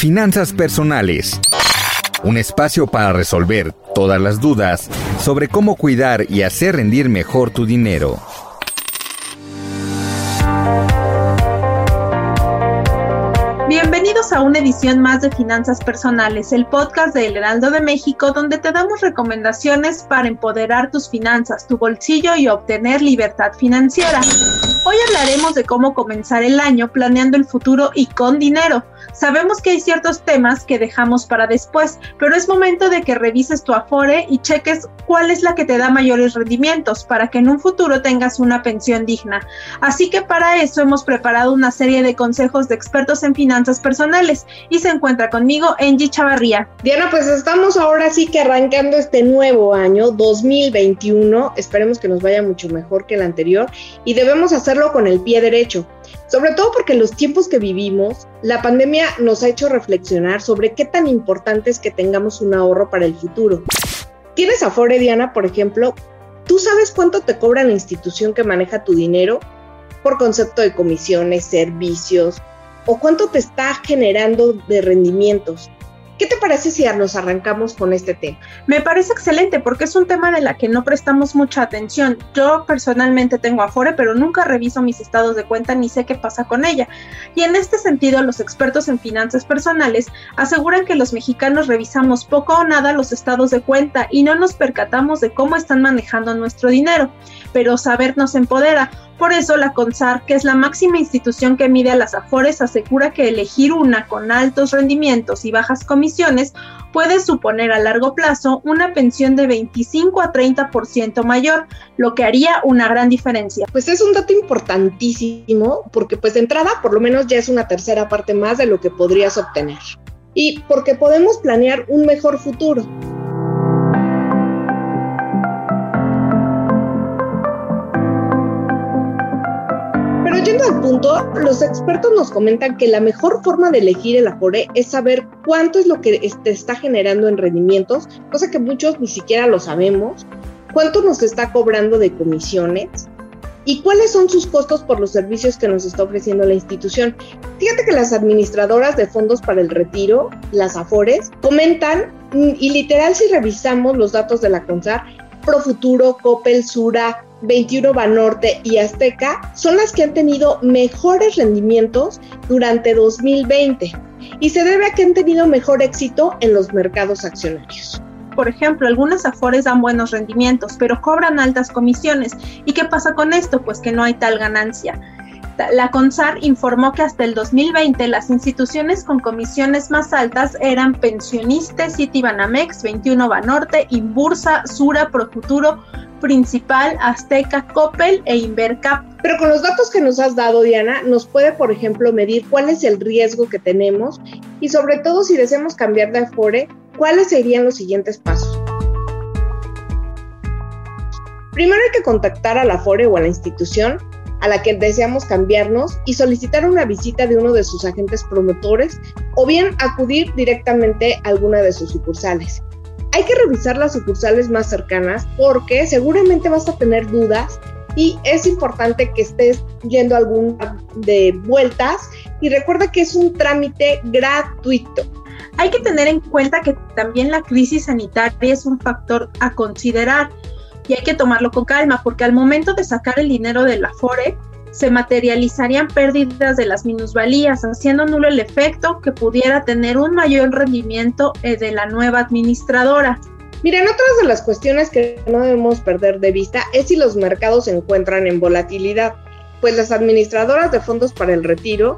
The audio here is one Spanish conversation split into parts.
Finanzas personales. Un espacio para resolver todas las dudas sobre cómo cuidar y hacer rendir mejor tu dinero. Bienvenidos a una edición más de Finanzas Personales, el podcast de El Heraldo de México, donde te damos recomendaciones para empoderar tus finanzas, tu bolsillo y obtener libertad financiera. Hoy hablaremos de cómo comenzar el año planeando el futuro y con dinero. Sabemos que hay ciertos temas que dejamos para después, pero es momento de que revises tu Afore y cheques cuál es la que te da mayores rendimientos para que en un futuro tengas una pensión digna. Así que para eso hemos preparado una serie de consejos de expertos en finanzas personales y se encuentra conmigo Angie Chavarría. Diana, pues estamos ahora sí que arrancando este nuevo año 2021. Esperemos que nos vaya mucho mejor que el anterior y debemos hacerlo con el pie derecho. Sobre todo porque en los tiempos que vivimos, la pandemia nos ha hecho reflexionar sobre qué tan importante es que tengamos un ahorro para el futuro. ¿Tienes Afore, Diana, por ejemplo? ¿Tú sabes cuánto te cobra la institución que maneja tu dinero? Por concepto de comisiones, servicios, o cuánto te está generando de rendimientos. ¿Qué te parece si nos arrancamos con este tema? Me parece excelente porque es un tema de la que no prestamos mucha atención. Yo personalmente tengo Afore, pero nunca reviso mis estados de cuenta ni sé qué pasa con ella. Y en este sentido, los expertos en finanzas personales aseguran que los mexicanos revisamos poco o nada los estados de cuenta y no nos percatamos de cómo están manejando nuestro dinero. Pero saber nos empodera por eso la CONSAR, que es la máxima institución que mide a las AFORES, asegura que elegir una con altos rendimientos y bajas comisiones puede suponer a largo plazo una pensión de 25 a 30% mayor, lo que haría una gran diferencia. Pues es un dato importantísimo porque pues de entrada por lo menos ya es una tercera parte más de lo que podrías obtener. Y porque podemos planear un mejor futuro. Al punto, los expertos nos comentan que la mejor forma de elegir el Afore es saber cuánto es lo que te está generando en rendimientos, cosa que muchos ni siquiera lo sabemos, cuánto nos está cobrando de comisiones y cuáles son sus costos por los servicios que nos está ofreciendo la institución. Fíjate que las administradoras de fondos para el retiro, las AFORES, comentan, y literal si revisamos los datos de la CONSAR, Profuturo, Coppel, Sura, 21 Banorte y Azteca son las que han tenido mejores rendimientos durante 2020 y se debe a que han tenido mejor éxito en los mercados accionarios. Por ejemplo, algunas Afores dan buenos rendimientos, pero cobran altas comisiones. ¿Y qué pasa con esto? Pues que no hay tal ganancia. La CONSAR informó que hasta el 2020 las instituciones con comisiones más altas eran Pensionistas, Citibanamex, 21 Banorte, Inbursa, Sura, Profuturo, Principal, Azteca, Coppel e Invercap. Pero con los datos que nos has dado, Diana, nos puede, por ejemplo, medir cuál es el riesgo que tenemos y sobre todo si deseamos cambiar de Afore, cuáles serían los siguientes pasos. Primero hay que contactar a la Afore o a la institución a la que deseamos cambiarnos y solicitar una visita de uno de sus agentes promotores o bien acudir directamente a alguna de sus sucursales. Hay que revisar las sucursales más cercanas porque seguramente vas a tener dudas y es importante que estés yendo alguna de vueltas y recuerda que es un trámite gratuito. Hay que tener en cuenta que también la crisis sanitaria es un factor a considerar y hay que tomarlo con calma porque al momento de sacar el dinero de la FORE se materializarían pérdidas de las minusvalías, haciendo nulo el efecto que pudiera tener un mayor rendimiento eh, de la nueva administradora. Miren, otras de las cuestiones que no debemos perder de vista es si los mercados se encuentran en volatilidad, pues las administradoras de fondos para el retiro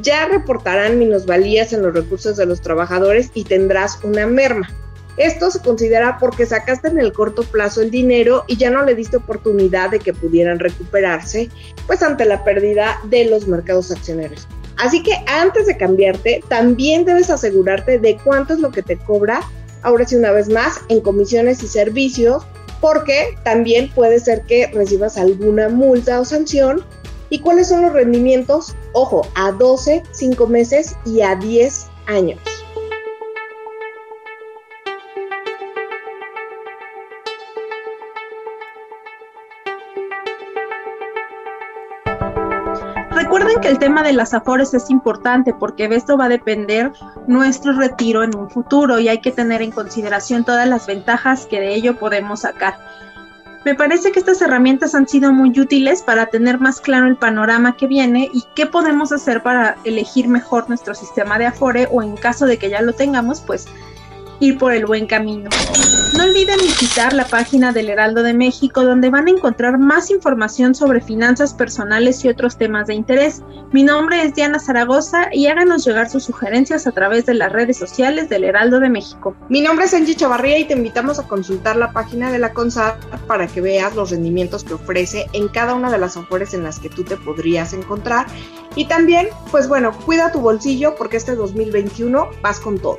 ya reportarán minusvalías en los recursos de los trabajadores y tendrás una merma. Esto se considera porque sacaste en el corto plazo el dinero y ya no le diste oportunidad de que pudieran recuperarse, pues ante la pérdida de los mercados accionarios. Así que antes de cambiarte, también debes asegurarte de cuánto es lo que te cobra, ahora sí una vez más, en comisiones y servicios, porque también puede ser que recibas alguna multa o sanción. ¿Y cuáles son los rendimientos? Ojo, a 12, 5 meses y a 10 años. Recuerden que el tema de las afores es importante porque de esto va a depender nuestro retiro en un futuro y hay que tener en consideración todas las ventajas que de ello podemos sacar. Me parece que estas herramientas han sido muy útiles para tener más claro el panorama que viene y qué podemos hacer para elegir mejor nuestro sistema de Afore o en caso de que ya lo tengamos, pues ir por el buen camino. No olviden visitar la página del Heraldo de México donde van a encontrar más información sobre finanzas personales y otros temas de interés. Mi nombre es Diana Zaragoza y háganos llegar sus sugerencias a través de las redes sociales del Heraldo de México. Mi nombre es Angie Chavarría y te invitamos a consultar la página de la CONSAR para que veas los rendimientos que ofrece en cada una de las afores en las que tú te podrías encontrar. Y también, pues bueno, cuida tu bolsillo porque este 2021 vas con todo.